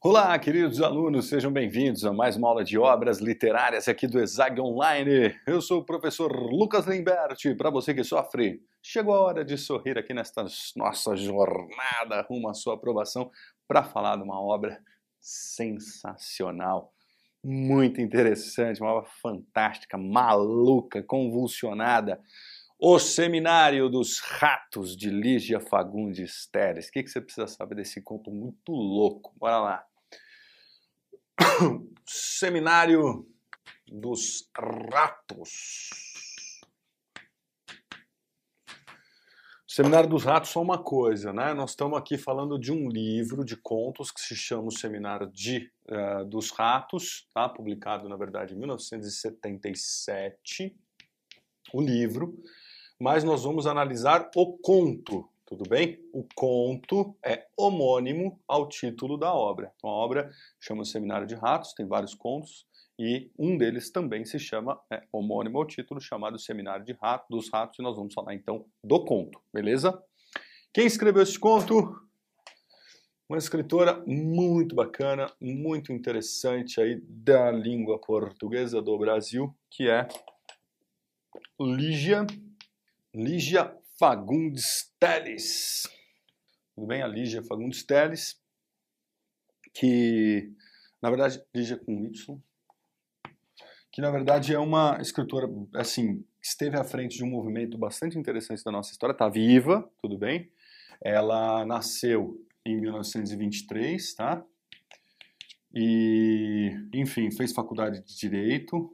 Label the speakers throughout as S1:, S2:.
S1: Olá, queridos alunos, sejam bem-vindos a mais uma aula de obras literárias aqui do Exag Online. Eu sou o professor Lucas Limberti. Para você que sofre, chegou a hora de sorrir aqui nesta nossa jornada rumo à sua aprovação para falar de uma obra sensacional, muito interessante, uma obra fantástica, maluca, convulsionada. O Seminário dos Ratos de Lígia Fagundes Teres. O que, que você precisa saber desse conto muito louco? Bora lá. Seminário dos Ratos. Seminário dos Ratos só uma coisa, né? Nós estamos aqui falando de um livro de contos que se chama o Seminário de, uh, dos Ratos, tá? publicado, na verdade, em 1977, o livro, mas nós vamos analisar o conto tudo bem? O conto é homônimo ao título da obra. Então, a obra chama Seminário de Ratos, tem vários contos, e um deles também se chama é, homônimo ao título, chamado Seminário de Rato, dos Ratos, e nós vamos falar então do conto, beleza? Quem escreveu esse conto? Uma escritora muito bacana, muito interessante aí da língua portuguesa do Brasil, que é Lígia, Lígia Fagundes Teles. Tudo bem? A Lígia Fagundes Teles, que, na verdade, Lígia com Y, que na verdade é uma escritora, assim, esteve à frente de um movimento bastante interessante da nossa história, está viva, tudo bem? Ela nasceu em 1923, tá? E, enfim, fez faculdade de Direito.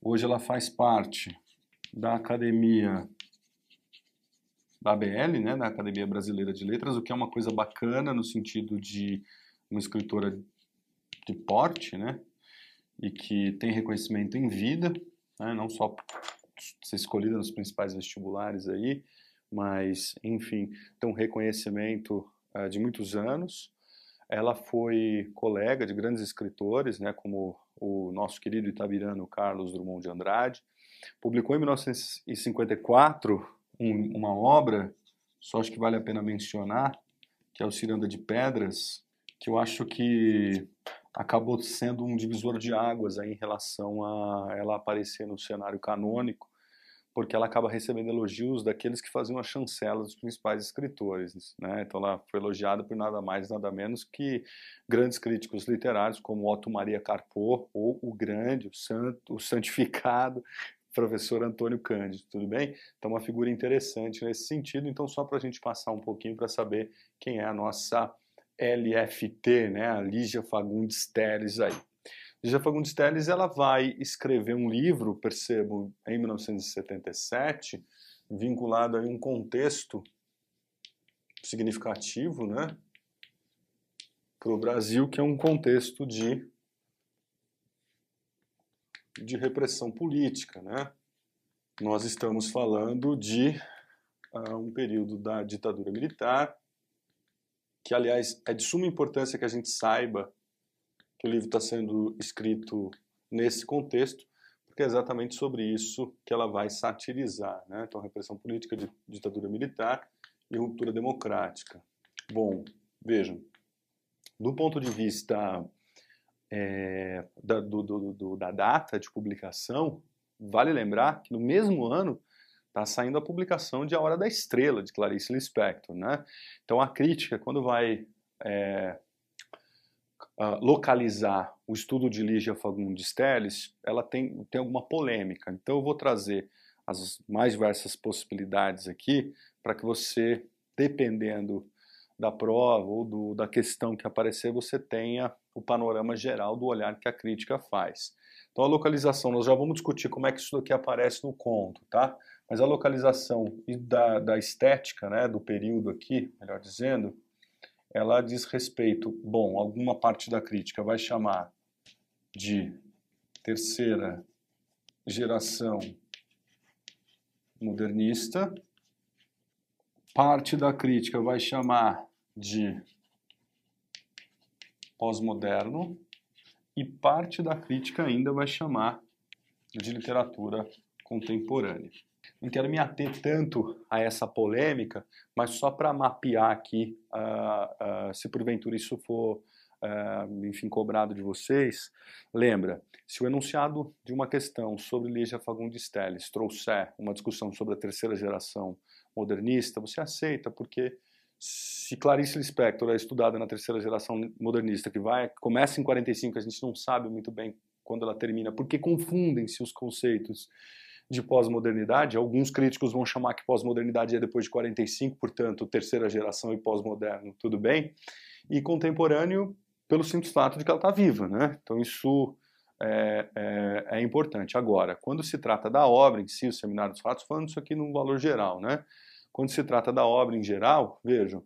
S1: Hoje ela faz parte da Academia da ABL, né, da Academia Brasileira de Letras, o que é uma coisa bacana no sentido de uma escritora de porte, né, e que tem reconhecimento em vida, né, não só ser escolhida nos principais vestibulares aí, mas, enfim, tem um reconhecimento uh, de muitos anos. Ela foi colega de grandes escritores, né, como o nosso querido itabirano Carlos Drummond de Andrade. Publicou em 1954 um, uma obra, só acho que vale a pena mencionar, que é o Ciranda de Pedras, que eu acho que acabou sendo um divisor de águas aí em relação a ela aparecer no cenário canônico, porque ela acaba recebendo elogios daqueles que faziam a chancela dos principais escritores. Né? Então ela foi elogiada por nada mais, nada menos que grandes críticos literários como Otto Maria Carpo, ou o grande, o santo, o santificado professor Antônio Cândido, tudo bem? Então, uma figura interessante nesse sentido. Então, só para a gente passar um pouquinho para saber quem é a nossa LFT, né? A Lígia Fagundes Teles aí. Lígia Fagundes Teles, ela vai escrever um livro, percebo, em 1977, vinculado a um contexto significativo, né? Para o Brasil, que é um contexto de de repressão política. Né? Nós estamos falando de uh, um período da ditadura militar, que, aliás, é de suma importância que a gente saiba que o livro está sendo escrito nesse contexto, porque é exatamente sobre isso que ela vai satirizar. Né? Então, repressão política, ditadura militar e ruptura democrática. Bom, vejam, do ponto de vista é, da, do, do, do, da data de publicação, vale lembrar que no mesmo ano está saindo a publicação de A Hora da Estrela, de Clarice Lispector. Né? Então a crítica, quando vai é, localizar o estudo de Lígia Fagundes Telles, ela tem, tem alguma polêmica. Então eu vou trazer as mais diversas possibilidades aqui para que você, dependendo da prova ou do, da questão que aparecer, você tenha o panorama geral do olhar que a crítica faz. Então a localização, nós já vamos discutir como é que isso daqui aparece no conto, tá? Mas a localização da, da estética, né, do período aqui, melhor dizendo, ela diz respeito, bom, alguma parte da crítica vai chamar de terceira geração modernista, parte da crítica vai chamar de pós-moderno e parte da crítica ainda vai chamar de literatura contemporânea. Não quero me ater tanto a essa polêmica, mas só para mapear aqui, uh, uh, se porventura isso for uh, enfim, cobrado de vocês, lembra, se o enunciado de uma questão sobre Lígia Fagundes Telles trouxer uma discussão sobre a terceira geração modernista, você aceita, porque se Clarice Lispector é estudada na terceira geração modernista, que vai começa em 45, a gente não sabe muito bem quando ela termina, porque confundem-se os conceitos de pós-modernidade. Alguns críticos vão chamar que pós-modernidade é depois de 45, portanto, terceira geração e pós-moderno, tudo bem. E contemporâneo, pelo simples fato de que ela está viva, né? Então isso é, é, é, importante. Agora, quando se trata da obra em si, o Seminário dos Fatos, falando isso aqui num valor geral, né? Quando se trata da obra em geral, vejam,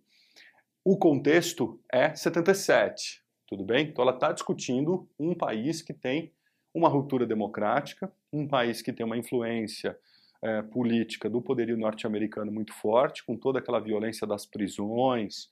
S1: o contexto é 77, tudo bem? Então ela está discutindo um país que tem uma ruptura democrática, um país que tem uma influência é, política do poderio norte-americano muito forte, com toda aquela violência das prisões,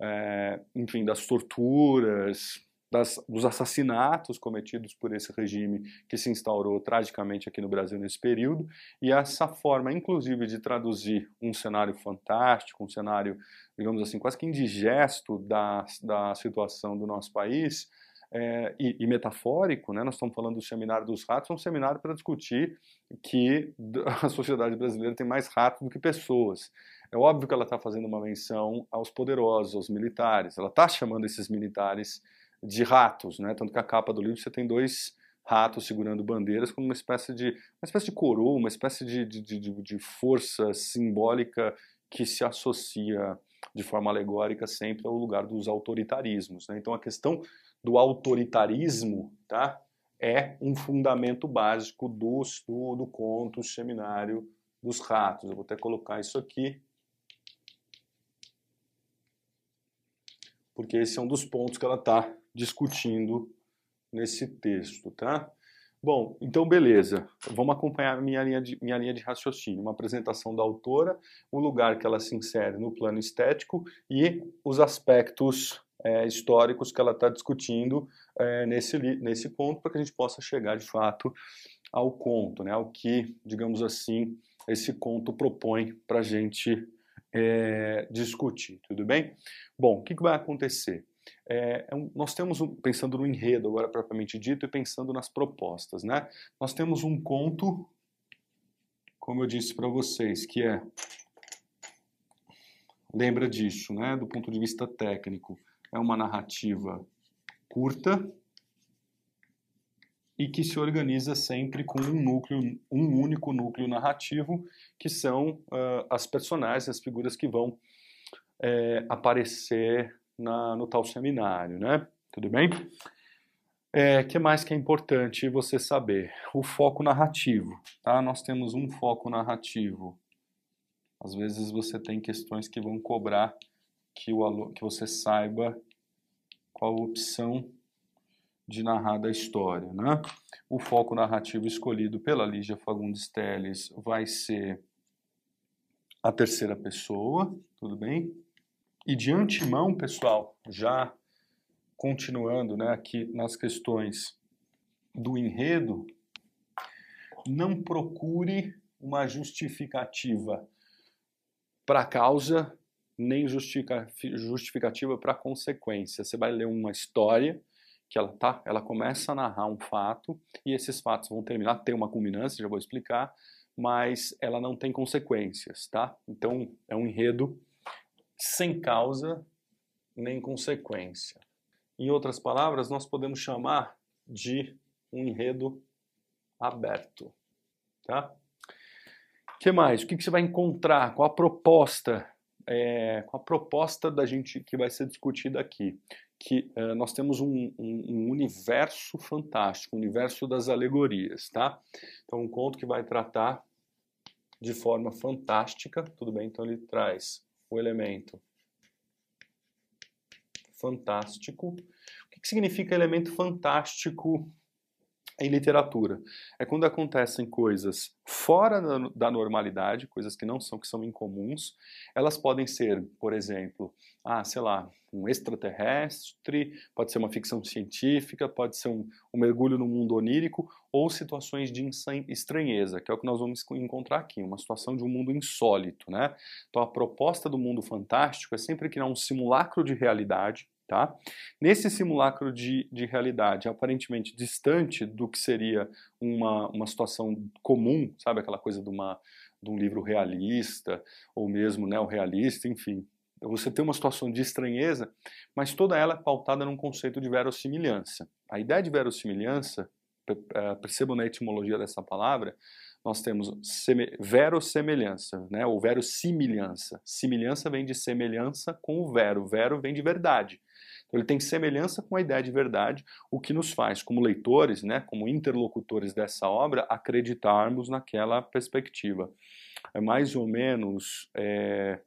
S1: é, enfim, das torturas, das, dos assassinatos cometidos por esse regime que se instaurou tragicamente aqui no Brasil nesse período, e essa forma, inclusive, de traduzir um cenário fantástico, um cenário, digamos assim, quase que indigesto da, da situação do nosso país, é, e, e, metafórico, né? nós estamos falando do Seminário dos Ratos, é um seminário para discutir que a sociedade brasileira tem mais ratos do que pessoas. É óbvio que ela está fazendo uma menção aos poderosos, aos militares. Ela está chamando esses militares de ratos, né? Tanto que a capa do livro você tem dois ratos segurando bandeiras como uma espécie de uma espécie de coroa, uma espécie de, de, de, de força simbólica que se associa de forma alegórica sempre ao lugar dos autoritarismos. Né? Então a questão do autoritarismo tá, é um fundamento básico do, do, do conto, seminário dos ratos. Eu vou até colocar isso aqui porque esse é um dos pontos que ela está discutindo nesse texto, tá? Bom, então beleza, vamos acompanhar minha linha, de, minha linha de raciocínio, uma apresentação da autora, o lugar que ela se insere no plano estético e os aspectos é, históricos que ela está discutindo é, nesse, nesse ponto, para que a gente possa chegar de fato ao conto, né, ao que, digamos assim, esse conto propõe para a gente é, discutir, tudo bem? Bom, o que, que vai acontecer? É, é nós temos, um, pensando no enredo agora propriamente dito e pensando nas propostas, né? Nós temos um conto, como eu disse para vocês, que é, lembra disso, né? Do ponto de vista técnico, é uma narrativa curta, e que se organiza sempre com um núcleo, um único núcleo narrativo, que são uh, as personagens, as figuras que vão é, aparecer na, no tal seminário, né? Tudo bem? É, que mais que é importante você saber? O foco narrativo, tá? Nós temos um foco narrativo. Às vezes você tem questões que vão cobrar que, o, que você saiba qual opção de narrar da história. Né? O foco narrativo escolhido pela Lígia Fagundes Telles vai ser a terceira pessoa, tudo bem? E de antemão, pessoal, já continuando né, aqui nas questões do enredo, não procure uma justificativa para a causa, nem justificativa para a consequência. Você vai ler uma história que ela tá, ela começa a narrar um fato e esses fatos vão terminar, tem uma culminância, já vou explicar, mas ela não tem consequências, tá? Então é um enredo sem causa nem consequência. Em outras palavras, nós podemos chamar de um enredo aberto, tá? que mais? O que, você vai encontrar? Qual a proposta? É, com a proposta da gente que vai ser discutida aqui que uh, nós temos um, um, um, universo fantástico, um universo das alegorias, tá? Então, um conto que vai tratar de forma fantástica, tudo bem? Então, ele traz o elemento fantástico. O que, que significa elemento fantástico em literatura. É quando acontecem coisas fora da normalidade, coisas que não são, que são incomuns. Elas podem ser, por exemplo, ah, sei lá, um extraterrestre, pode ser uma ficção científica, pode ser um, um mergulho no mundo onírico, ou situações de estranheza, que é o que nós vamos encontrar aqui, uma situação de um mundo insólito, né? Então a proposta do mundo fantástico é sempre criar um simulacro de realidade, Tá? Nesse simulacro de, de realidade, aparentemente distante do que seria uma, uma situação comum, sabe aquela coisa de, uma, de um livro realista, ou mesmo né, o realista, enfim, você tem uma situação de estranheza, mas toda ela é pautada num conceito de verossimilhança. A ideia de verossimilhança, é, percebam na etimologia dessa palavra, nós temos verossemelhança, né, ou verossimilhança. Similhança vem de semelhança com o vero, vero vem de verdade. Ele tem semelhança com a ideia de verdade, o que nos faz, como leitores, né, como interlocutores dessa obra, acreditarmos naquela perspectiva. É mais ou menos, é,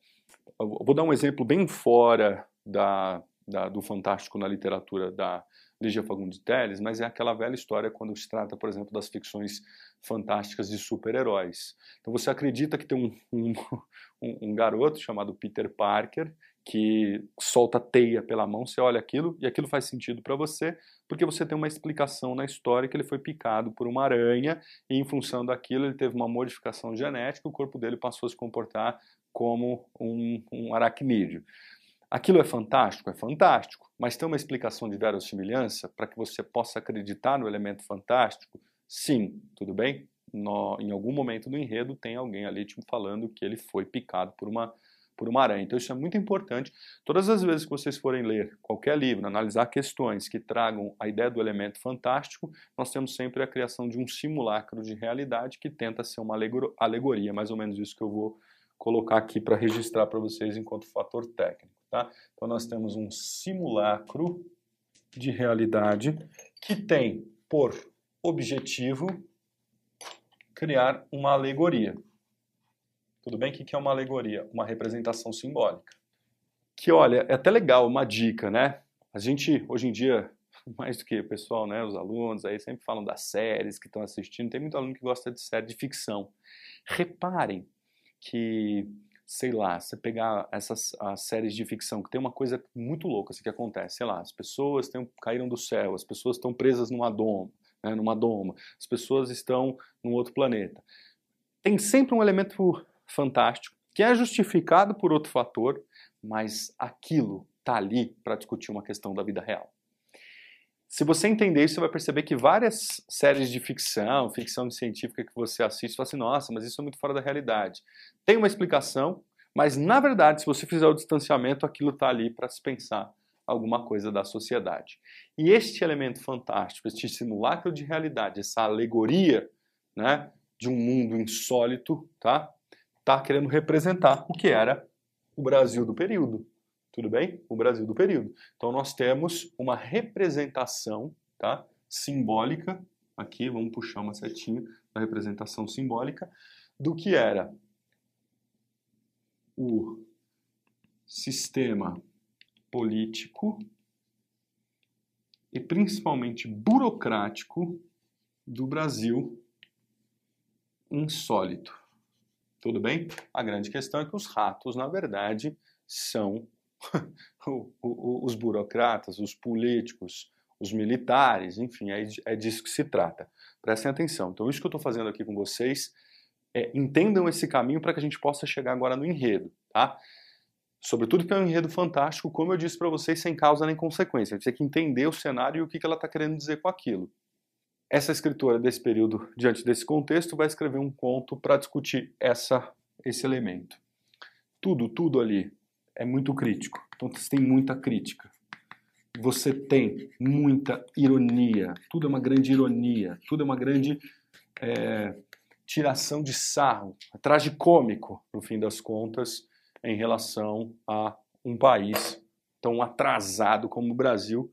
S1: vou dar um exemplo bem fora da, da, do fantástico na literatura da Lígia Fagundes Telles, mas é aquela velha história quando se trata, por exemplo, das ficções fantásticas de super-heróis. Então você acredita que tem um, um, um, garoto chamado Peter Parker que solta teia pela mão, você olha aquilo e aquilo faz sentido para você, porque você tem uma explicação na história que ele foi picado por uma aranha e em função daquilo ele teve uma modificação genética, o corpo dele passou a se comportar como um, um aracnídeo. Aquilo é fantástico? É fantástico, mas tem uma explicação de verossimilhança para que você possa acreditar no elemento fantástico? Sim, tudo bem? No, em algum momento do enredo tem alguém ali te falando que ele foi picado por uma, por uma aranha. Então isso é muito importante. Todas as vezes que vocês forem ler qualquer livro, analisar questões que tragam a ideia do elemento fantástico, nós temos sempre a criação de um simulacro de realidade que tenta ser uma alegoria, mais ou menos isso que eu vou colocar aqui para registrar para vocês enquanto fator técnico. Tá? Então nós temos um simulacro de realidade que tem por objetivo criar uma alegoria. Tudo bem? O que é uma alegoria? Uma representação simbólica. Que, olha, é até legal, uma dica, né? A gente, hoje em dia, mais do que o pessoal, né, os alunos aí sempre falam das séries que estão assistindo, tem muito aluno que gosta de série de ficção. Reparem que, sei lá, você pegar essas as séries de ficção, que tem uma coisa muito louca assim, que acontece, sei lá, as pessoas têm, caíram do céu, as pessoas estão presas numa doma, né, numa doma, as pessoas estão num outro planeta. Tem sempre um elemento fantástico que é justificado por outro fator, mas aquilo está ali para discutir uma questão da vida real. Se você entender isso, você vai perceber que várias séries de ficção, ficção científica que você assiste, você fala assim, nossa, mas isso é muito fora da realidade. Tem uma explicação, mas na verdade, se você fizer o distanciamento, aquilo está ali para se pensar alguma coisa da sociedade. E este elemento fantástico, este simulacro de realidade, essa alegoria né, de um mundo insólito, tá? Tá querendo representar o que era o Brasil do período. Tudo bem? O Brasil do período. Então nós temos uma representação, tá? Simbólica, aqui vamos puxar uma setinha da representação simbólica do que era o sistema político e principalmente burocrático do Brasil insólito. Tudo bem? A grande questão é que os ratos, na verdade, são os burocratas, os políticos, os militares, enfim, é, é disso que se trata. Prestem atenção. Então, isso que eu estou fazendo aqui com vocês é entendam esse caminho para que a gente possa chegar agora no enredo, tá? Sobretudo que é um enredo fantástico, como eu disse para vocês, sem causa nem consequência. A gente tem que entender o cenário e o que ela está querendo dizer com aquilo. Essa escritora desse período, diante desse contexto, vai escrever um conto para discutir essa, esse elemento. Tudo, tudo ali é muito crítico. Então você tem muita crítica. Você tem muita ironia. Tudo é uma grande ironia. Tudo é uma grande é, tiração de sarro, traje cômico, no fim das contas, em relação a um país tão atrasado como o Brasil,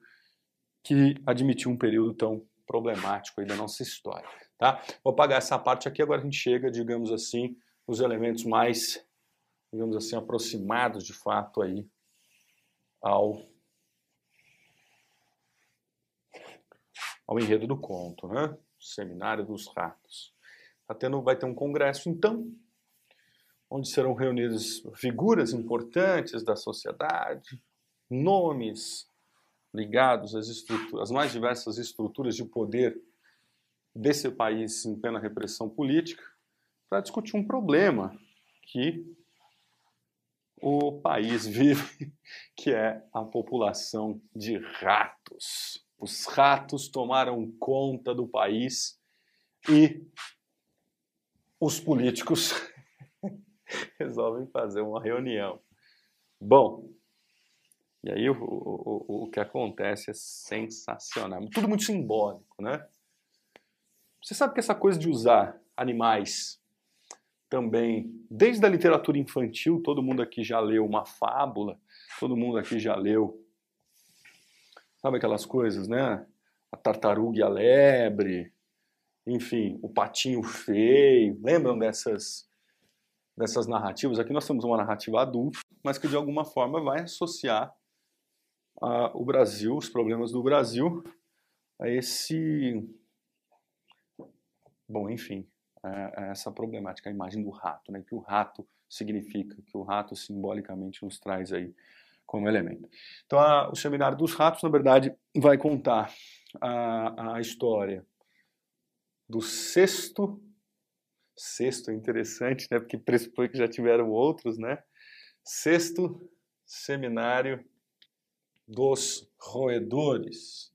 S1: que admitiu um período tão problemático aí da nossa história. Tá? Vou apagar essa parte aqui, agora a gente chega, digamos assim, nos elementos mais digamos assim, aproximados de fato aí ao, ao enredo do conto, né? Seminário dos Ratos. Tá tendo, vai ter um congresso, então, onde serão reunidas figuras importantes da sociedade, nomes ligados às, às mais diversas estruturas de poder desse país em plena repressão política, para discutir um problema que o país vive, que é a população de ratos. Os ratos tomaram conta do país e os políticos resolvem fazer uma reunião. Bom, e aí o, o, o que acontece é sensacional. Tudo muito simbólico, né? Você sabe que essa coisa de usar animais também, desde a literatura infantil, todo mundo aqui já leu uma fábula, todo mundo aqui já leu, sabe aquelas coisas, né? A tartaruga e a lebre, enfim, o patinho feio. Lembram dessas dessas narrativas? Aqui nós temos uma narrativa adulta, mas que de alguma forma vai associar a, o Brasil, os problemas do Brasil, a esse. Bom, enfim, a, a essa problemática, a imagem do rato, né? que o rato significa, que o rato simbolicamente nos traz aí como elemento. Então, a, o Seminário dos Ratos, na verdade, vai contar a, a história do sexto. Sexto é interessante, né? Porque pressupõe que já tiveram outros, né? Sexto seminário dos roedores.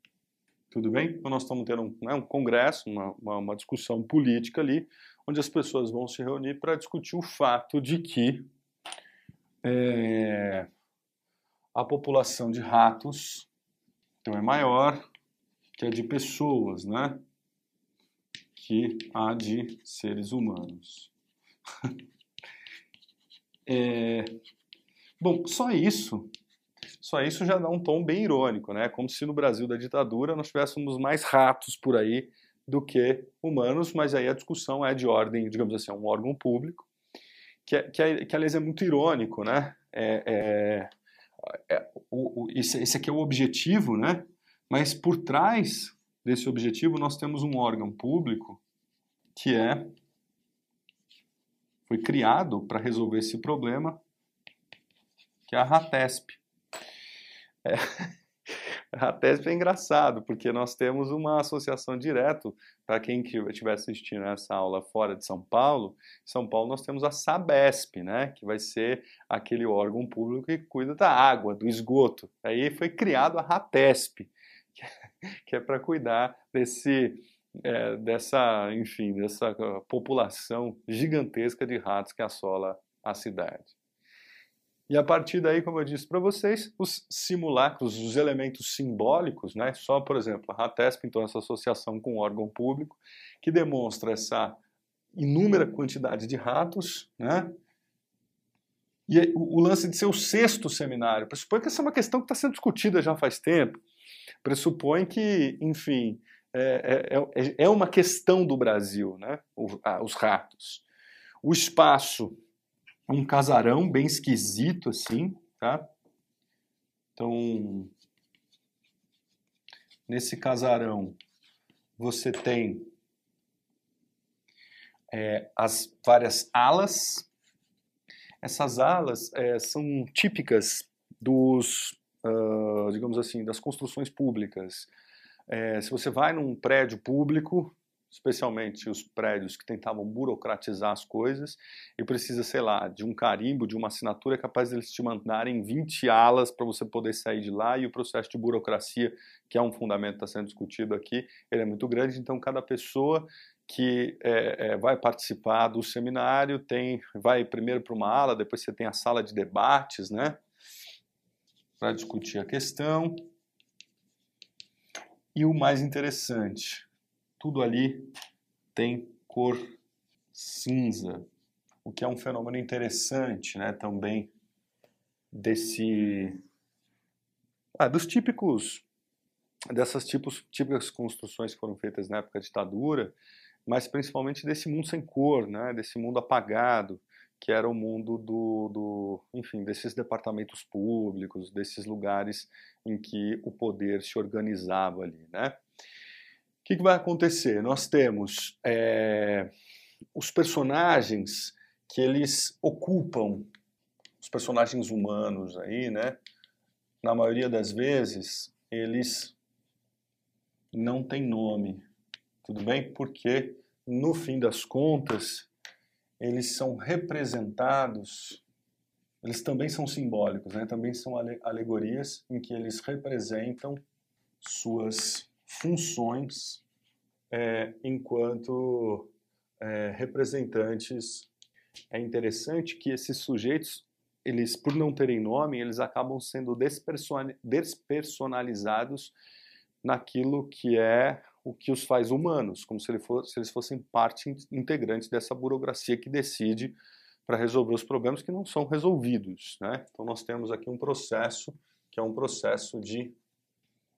S1: Tudo bem? Então nós estamos tendo um, né, um congresso, uma, uma, uma, discussão política ali, onde as pessoas vão se reunir para discutir o fato de que é, a população de ratos então é maior que a de pessoas, né? Que a de seres humanos. é, bom, só isso só isso já dá um tom bem irônico, né? Como se no Brasil da ditadura nós tivéssemos mais ratos por aí do que humanos, mas aí a discussão é de ordem, digamos assim, um órgão público, que, é, que, é, que aliás é muito irônico, né? É, é, é, o, o, esse, esse aqui é o objetivo, né? Mas por trás desse objetivo nós temos um órgão público que é foi criado para resolver esse problema, que é a RATESP. É, até é engraçado, porque nós temos uma associação direto, para quem estiver assistindo essa aula fora de São Paulo, em São Paulo nós temos a SABESP, né, que vai ser aquele órgão público que cuida da água, do esgoto. Aí foi criado a RATESP, que é para cuidar desse, é, dessa, enfim, dessa população gigantesca de ratos que assola a cidade. E a partir daí, como eu disse para vocês, os simulacros, os elementos simbólicos, né? só, por exemplo, a RATESP, então, essa associação com o órgão público, que demonstra essa inúmera quantidade de ratos, né? E o lance de ser o sexto seminário, pressupõe que essa é uma questão que está sendo discutida já faz tempo, pressupõe que, enfim, é, é, é, é uma questão do Brasil, né? os ratos. O espaço um casarão bem esquisito assim, tá? Então, nesse casarão você tem é, as várias alas. Essas alas é, são típicas dos, uh, digamos assim, das construções públicas. É, se você vai num prédio público, especialmente os prédios que tentavam burocratizar as coisas, e precisa, sei lá, de um carimbo, de uma assinatura capaz de eles te mandarem 20 alas para você poder sair de lá, e o processo de burocracia, que é um fundamento que está sendo discutido aqui, ele é muito grande, então cada pessoa que é, é, vai participar do seminário tem vai primeiro para uma ala, depois você tem a sala de debates, né, para discutir a questão. E o mais interessante, tudo ali tem cor cinza, o que é um fenômeno interessante, né, também desse ah, dos típicos dessas tipos, típicas construções que foram feitas na época da ditadura, mas principalmente desse mundo sem cor, né, desse mundo apagado, que era o mundo do, do, enfim, desses departamentos públicos, desses lugares em que o poder se organizava ali, né? Que, que vai acontecer? Nós temos é, os personagens que eles ocupam, os personagens humanos aí, né? Na maioria das vezes, eles não têm nome, tudo bem? Porque, no fim das contas, eles são representados eles também são simbólicos, né? também são alegorias em que eles representam suas funções é, enquanto é, representantes. É interessante que esses sujeitos, eles, por não terem nome, eles acabam sendo despersonalizados naquilo que é o que os faz humanos, como se, ele fosse, se eles fossem parte integrante dessa burocracia que decide para resolver os problemas que não são resolvidos. Né? Então nós temos aqui um processo que é um processo de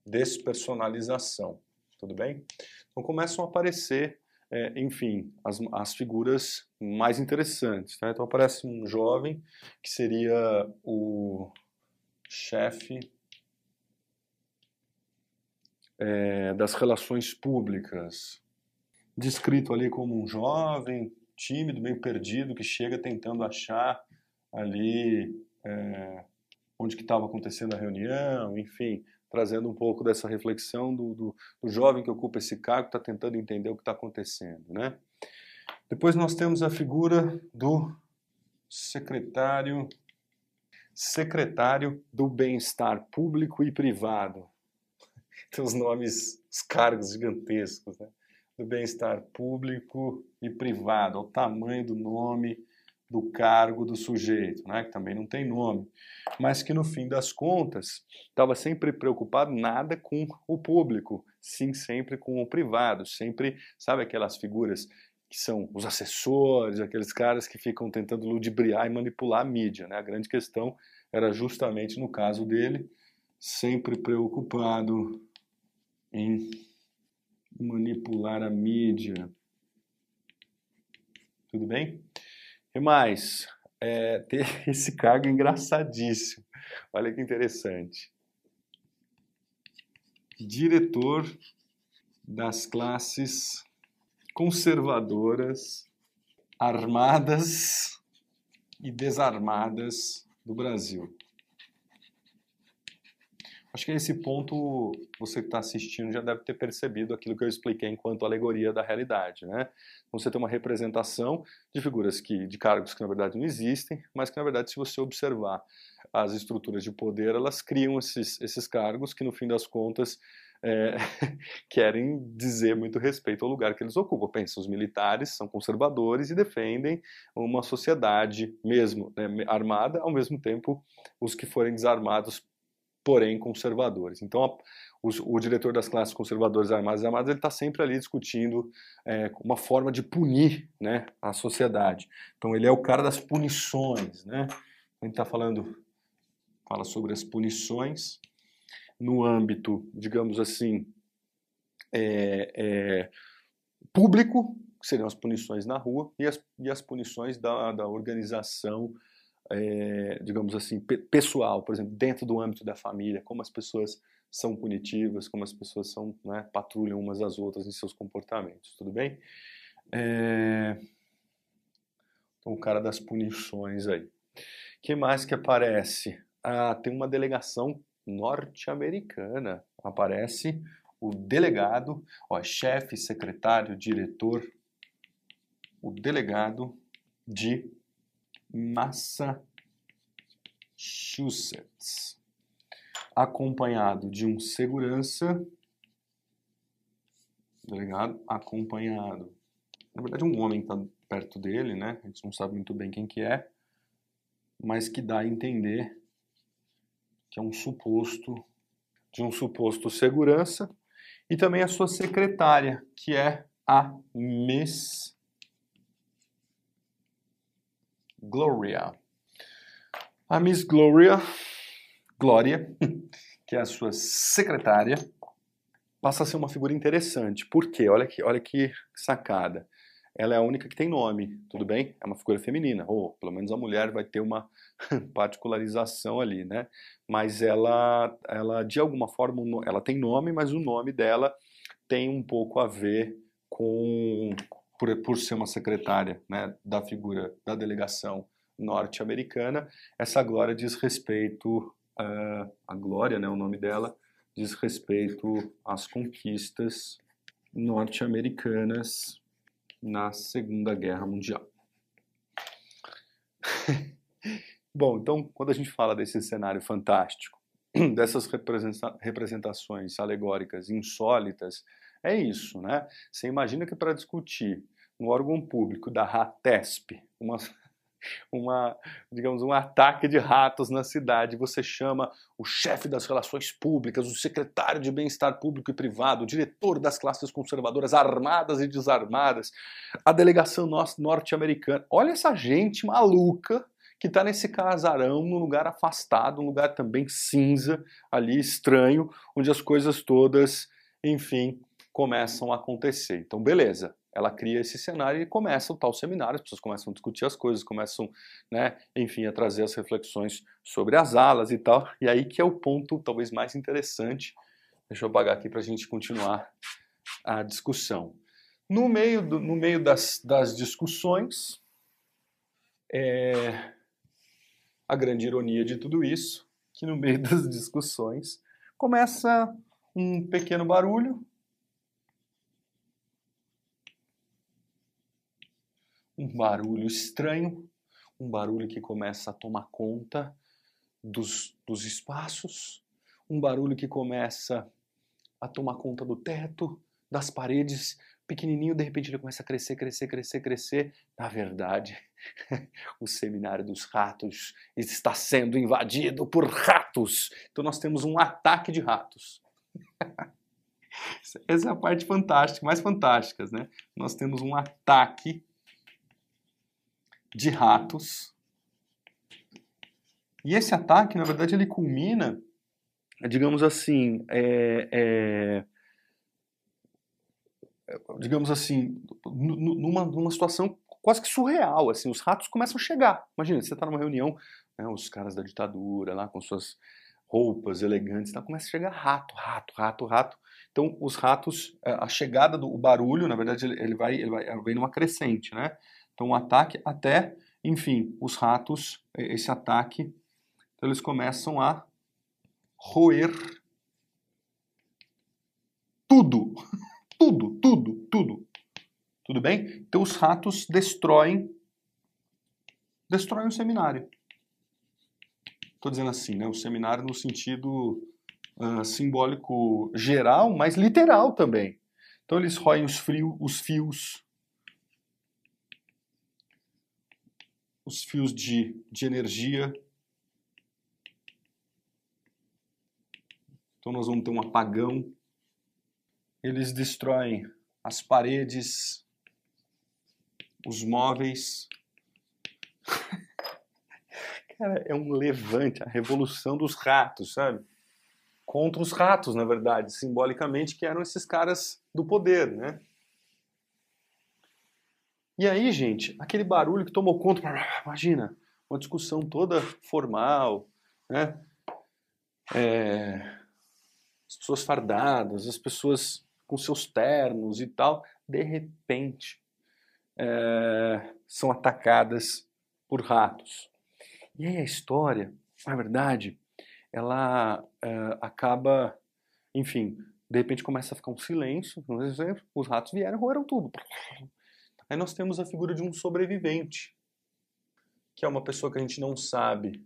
S1: despersonalização. Tudo bem? Então começam a aparecer, é, enfim, as, as figuras mais interessantes. Né? Então aparece um jovem que seria o chefe é, das relações públicas, descrito ali como um jovem, tímido, meio perdido, que chega tentando achar ali é, onde que estava acontecendo a reunião, enfim, trazendo um pouco dessa reflexão do, do, do jovem que ocupa esse cargo, está tentando entender o que está acontecendo, né? Depois nós temos a figura do secretário secretário do bem-estar público e privado tem os nomes, os cargos gigantescos, né? do bem-estar público e privado, o tamanho do nome do cargo do sujeito, né? que também não tem nome, mas que no fim das contas estava sempre preocupado nada com o público, sim sempre com o privado, sempre, sabe aquelas figuras que são os assessores, aqueles caras que ficam tentando ludibriar e manipular a mídia, né? A grande questão era justamente no caso dele, sempre preocupado em manipular a mídia. Tudo bem? E mais, é, ter esse cargo engraçadíssimo. Olha que interessante. Diretor das classes conservadoras, armadas e desarmadas do Brasil. Acho que nesse ponto você que está assistindo já deve ter percebido aquilo que eu expliquei enquanto alegoria da realidade, né? Então, você tem uma representação de figuras que, de cargos que na verdade não existem, mas que na verdade se você observar as estruturas de poder, elas criam esses, esses cargos que no fim das contas é, querem dizer muito respeito ao lugar que eles ocupam. Pensa, os militares são conservadores e defendem uma sociedade mesmo né, armada, ao mesmo tempo os que forem desarmados porém conservadores. Então, a, o, o, diretor das classes conservadoras armadas e armadas ele está sempre ali discutindo é, uma forma de punir né, a sociedade. Então, ele é o cara das punições. Né? A gente está falando, fala sobre as punições no âmbito, digamos assim, é, é, público, que seriam as punições na rua, e as, e as punições da, da organização é, digamos assim, pessoal, por exemplo, dentro do âmbito da família, como as pessoas são punitivas, como as pessoas são, né, patrulham umas às outras em seus comportamentos, tudo bem? É... Então, o cara das punições aí. que mais que aparece? Ah, tem uma delegação norte-americana. Aparece o delegado, ó, chefe, secretário, diretor, o delegado de Massachusetts, acompanhado de um segurança, delegado, acompanhado, na verdade um homem está perto dele, né? A gente não sabe muito bem quem que é, mas que dá a entender que é um suposto de um suposto segurança e também a sua secretária, que é a Miss Gloria. A Miss Gloria, Glória, que é a sua secretária, passa a ser uma figura interessante. Por quê? Olha que, olha que sacada. Ela é a única que tem nome, tudo bem? É uma figura feminina, ou pelo menos a mulher vai ter uma particularização ali, né? Mas ela, ela de alguma forma, ela tem nome, mas o nome dela tem um pouco a ver com por, por ser uma secretária né, da figura da delegação norte-americana, essa glória diz respeito, uh, a glória, né, o nome dela, diz respeito às conquistas norte-americanas na Segunda Guerra Mundial. Bom, então, quando a gente fala desse cenário fantástico, dessas representações alegóricas insólitas, é isso, né? Você imagina que para discutir no órgão público da RATESP, uma, uma, digamos, um ataque de ratos na cidade, você chama o chefe das relações públicas, o secretário de bem-estar público e privado, o diretor das classes conservadoras armadas e desarmadas, a delegação norte-americana. Olha essa gente maluca que está nesse casarão, num lugar afastado, um lugar também cinza, ali estranho, onde as coisas todas, enfim, começam a acontecer. Então, beleza, ela cria esse cenário e começa o tal seminário, as pessoas começam a discutir as coisas, começam, né, enfim, a trazer as reflexões sobre as alas e tal. E aí que é o ponto talvez mais interessante. Deixa eu apagar aqui para a gente continuar a discussão. No meio, do, no meio das, das discussões, é, a grande ironia de tudo isso, que no meio das discussões começa um pequeno barulho, um barulho estranho, um barulho que começa a tomar conta dos, dos espaços, um barulho que começa a tomar conta do teto, das paredes, pequenininho, de repente ele começa a crescer, crescer, crescer, crescer. Na verdade, o seminário dos ratos está sendo invadido por ratos. Então nós temos um ataque de ratos. Essa é a parte fantástica, mais fantásticas, né? Nós temos um ataque de ratos. E esse ataque, na verdade, ele culmina, digamos assim, é, é, digamos assim, numa, numa situação quase que surreal, assim, os ratos começam a chegar. Imagina, você está numa reunião, né, os caras da ditadura lá com suas roupas elegantes, tá, começa a chegar rato, rato, rato, rato. Então, os ratos, é, a chegada do barulho, na verdade, ele, ele vai, ele vai, numa crescente, né? Então, um ataque até, enfim, os ratos, esse ataque, então eles começam a roer tudo. Tudo, tudo, tudo. Tudo bem? Então os ratos destroem destroem o seminário. Estou dizendo assim, né? O seminário no sentido uh, simbólico geral, mas literal também. Então eles roem os, frio, os fios, os fios de, de energia. Então nós vamos ter um apagão eles destroem as paredes, os móveis. Cara, é um levante, a revolução dos ratos, sabe? Contra os ratos, na verdade, simbolicamente, que eram esses caras do poder, né? E aí, gente, aquele barulho que tomou conta, imagina, uma discussão toda formal, né? É, as pessoas fardadas, as pessoas com seus ternos e tal, de repente é, são atacadas por ratos. E aí a história, na verdade, ela é, acaba, enfim, de repente começa a ficar um silêncio, os ratos vieram e roeram tudo. Aí nós temos a figura de um sobrevivente, que é uma pessoa que a gente não sabe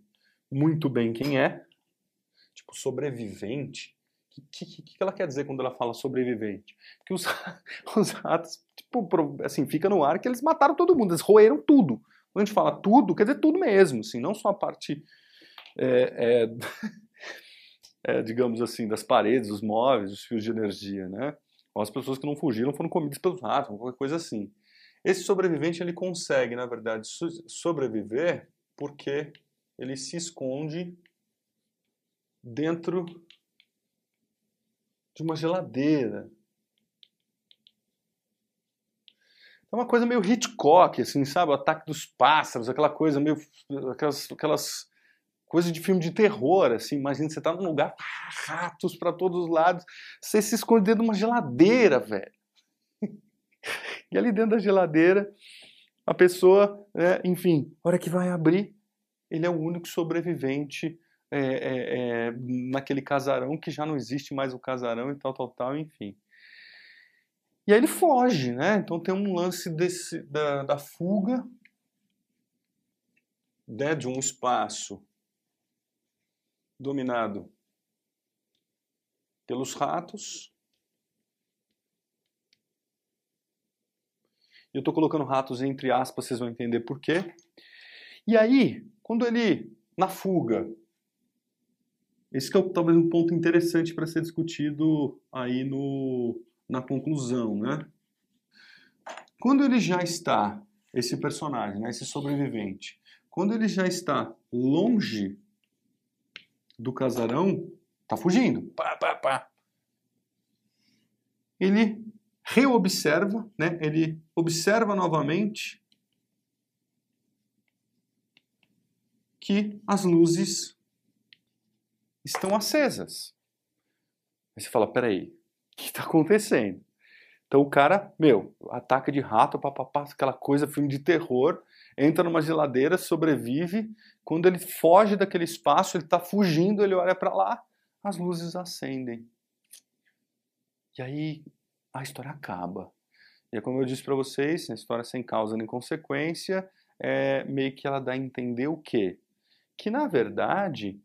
S1: muito bem quem é, tipo, sobrevivente, o que, que, que, ela quer dizer quando ela fala sobrevivente? Porque os, os ratos, tipo, assim, fica no ar que eles mataram todo mundo, eles roeram tudo. Quando a gente fala tudo, quer dizer tudo mesmo, assim, não só a parte, é, é, é, digamos assim, das paredes, os móveis, os fios de energia, né? Ou as pessoas que não fugiram foram comidas pelos ratos, qualquer coisa assim. Esse sobrevivente, ele consegue, na verdade, sobreviver porque ele se esconde dentro de uma geladeira. É uma coisa meio Hitchcock, assim, sabe? O ataque dos pássaros, aquela coisa meio. aquelas, aquelas coisas de filme de terror, assim. Imagina você tá num lugar, ratos para todos os lados, você se esconde dentro de uma geladeira, velho. e ali dentro da geladeira, a pessoa, né, enfim, hora que vai abrir, ele é o único sobrevivente é, é, é, naquele casarão que já não existe mais o casarão e tal, tal, tal, enfim. E aí ele foge, né? Então tem um lance desse, da, da fuga. né, de um espaço dominado pelos ratos. Eu estou colocando ratos entre aspas, vocês vão entender por quê. E aí, quando ele, na fuga, esse é talvez um ponto interessante para ser discutido aí no, na conclusão, né? Quando ele já está, esse personagem, né, esse sobrevivente, quando ele já está longe do casarão, tá fugindo, pá, pá, pá. Ele reobserva, né? Ele observa novamente que as luzes estão acesas. Aí você fala, peraí, o que está acontecendo? Então o cara, meu, ataque de rato, papapá, aquela coisa, filme de terror, entra numa geladeira, sobrevive. Quando ele foge daquele espaço, ele está fugindo, ele olha para lá, as luzes acendem. E aí a história acaba. E é como eu disse para vocês, a história sem causa nem consequência, é meio que ela dá a entender o quê? Que na verdade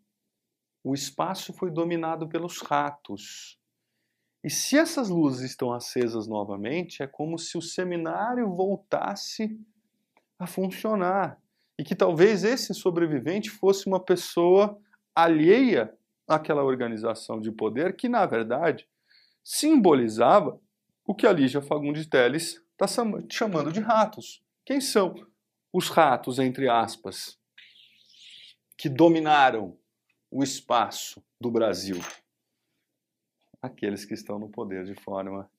S1: o espaço foi dominado pelos ratos. E se essas luzes estão acesas novamente, é como se o seminário voltasse a funcionar. E que talvez esse sobrevivente fosse uma pessoa alheia àquela organização de poder que, na verdade, simbolizava o que a Lígia Fagundes Teles está chamando de ratos. Quem são os ratos, entre aspas, que dominaram o espaço do Brasil? Aqueles que estão no poder de forma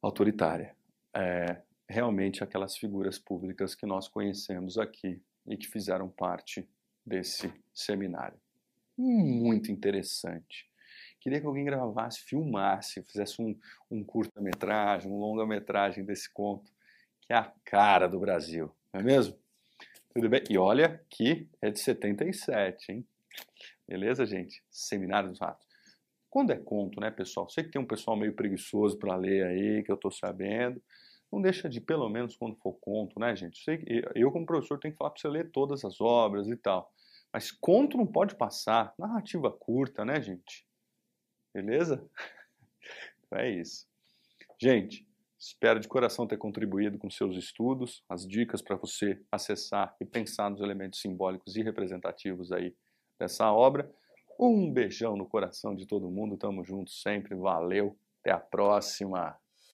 S1: autoritária. É, realmente aquelas figuras públicas que nós conhecemos aqui e que fizeram parte desse seminário. Muito interessante. Queria que alguém gravasse, filmasse, fizesse um, um curta-metragem, um longa-metragem desse conto, que é a cara do Brasil, não é mesmo? Tudo bem? E olha que é de 77, hein? Beleza, gente? Seminário dos Ratos. Quando é conto, né, pessoal? Sei que tem um pessoal meio preguiçoso para ler aí, que eu estou sabendo não deixa de, pelo menos quando for conto, né, gente? Eu, como professor, tenho que falar para você ler todas as obras e tal. Mas conto não pode passar. Narrativa curta, né, gente? Beleza? é isso. Gente, espero de coração ter contribuído com seus estudos, as dicas para você acessar e pensar nos elementos simbólicos e representativos aí dessa obra. Um beijão no coração de todo mundo, tamo junto sempre, valeu, até a próxima!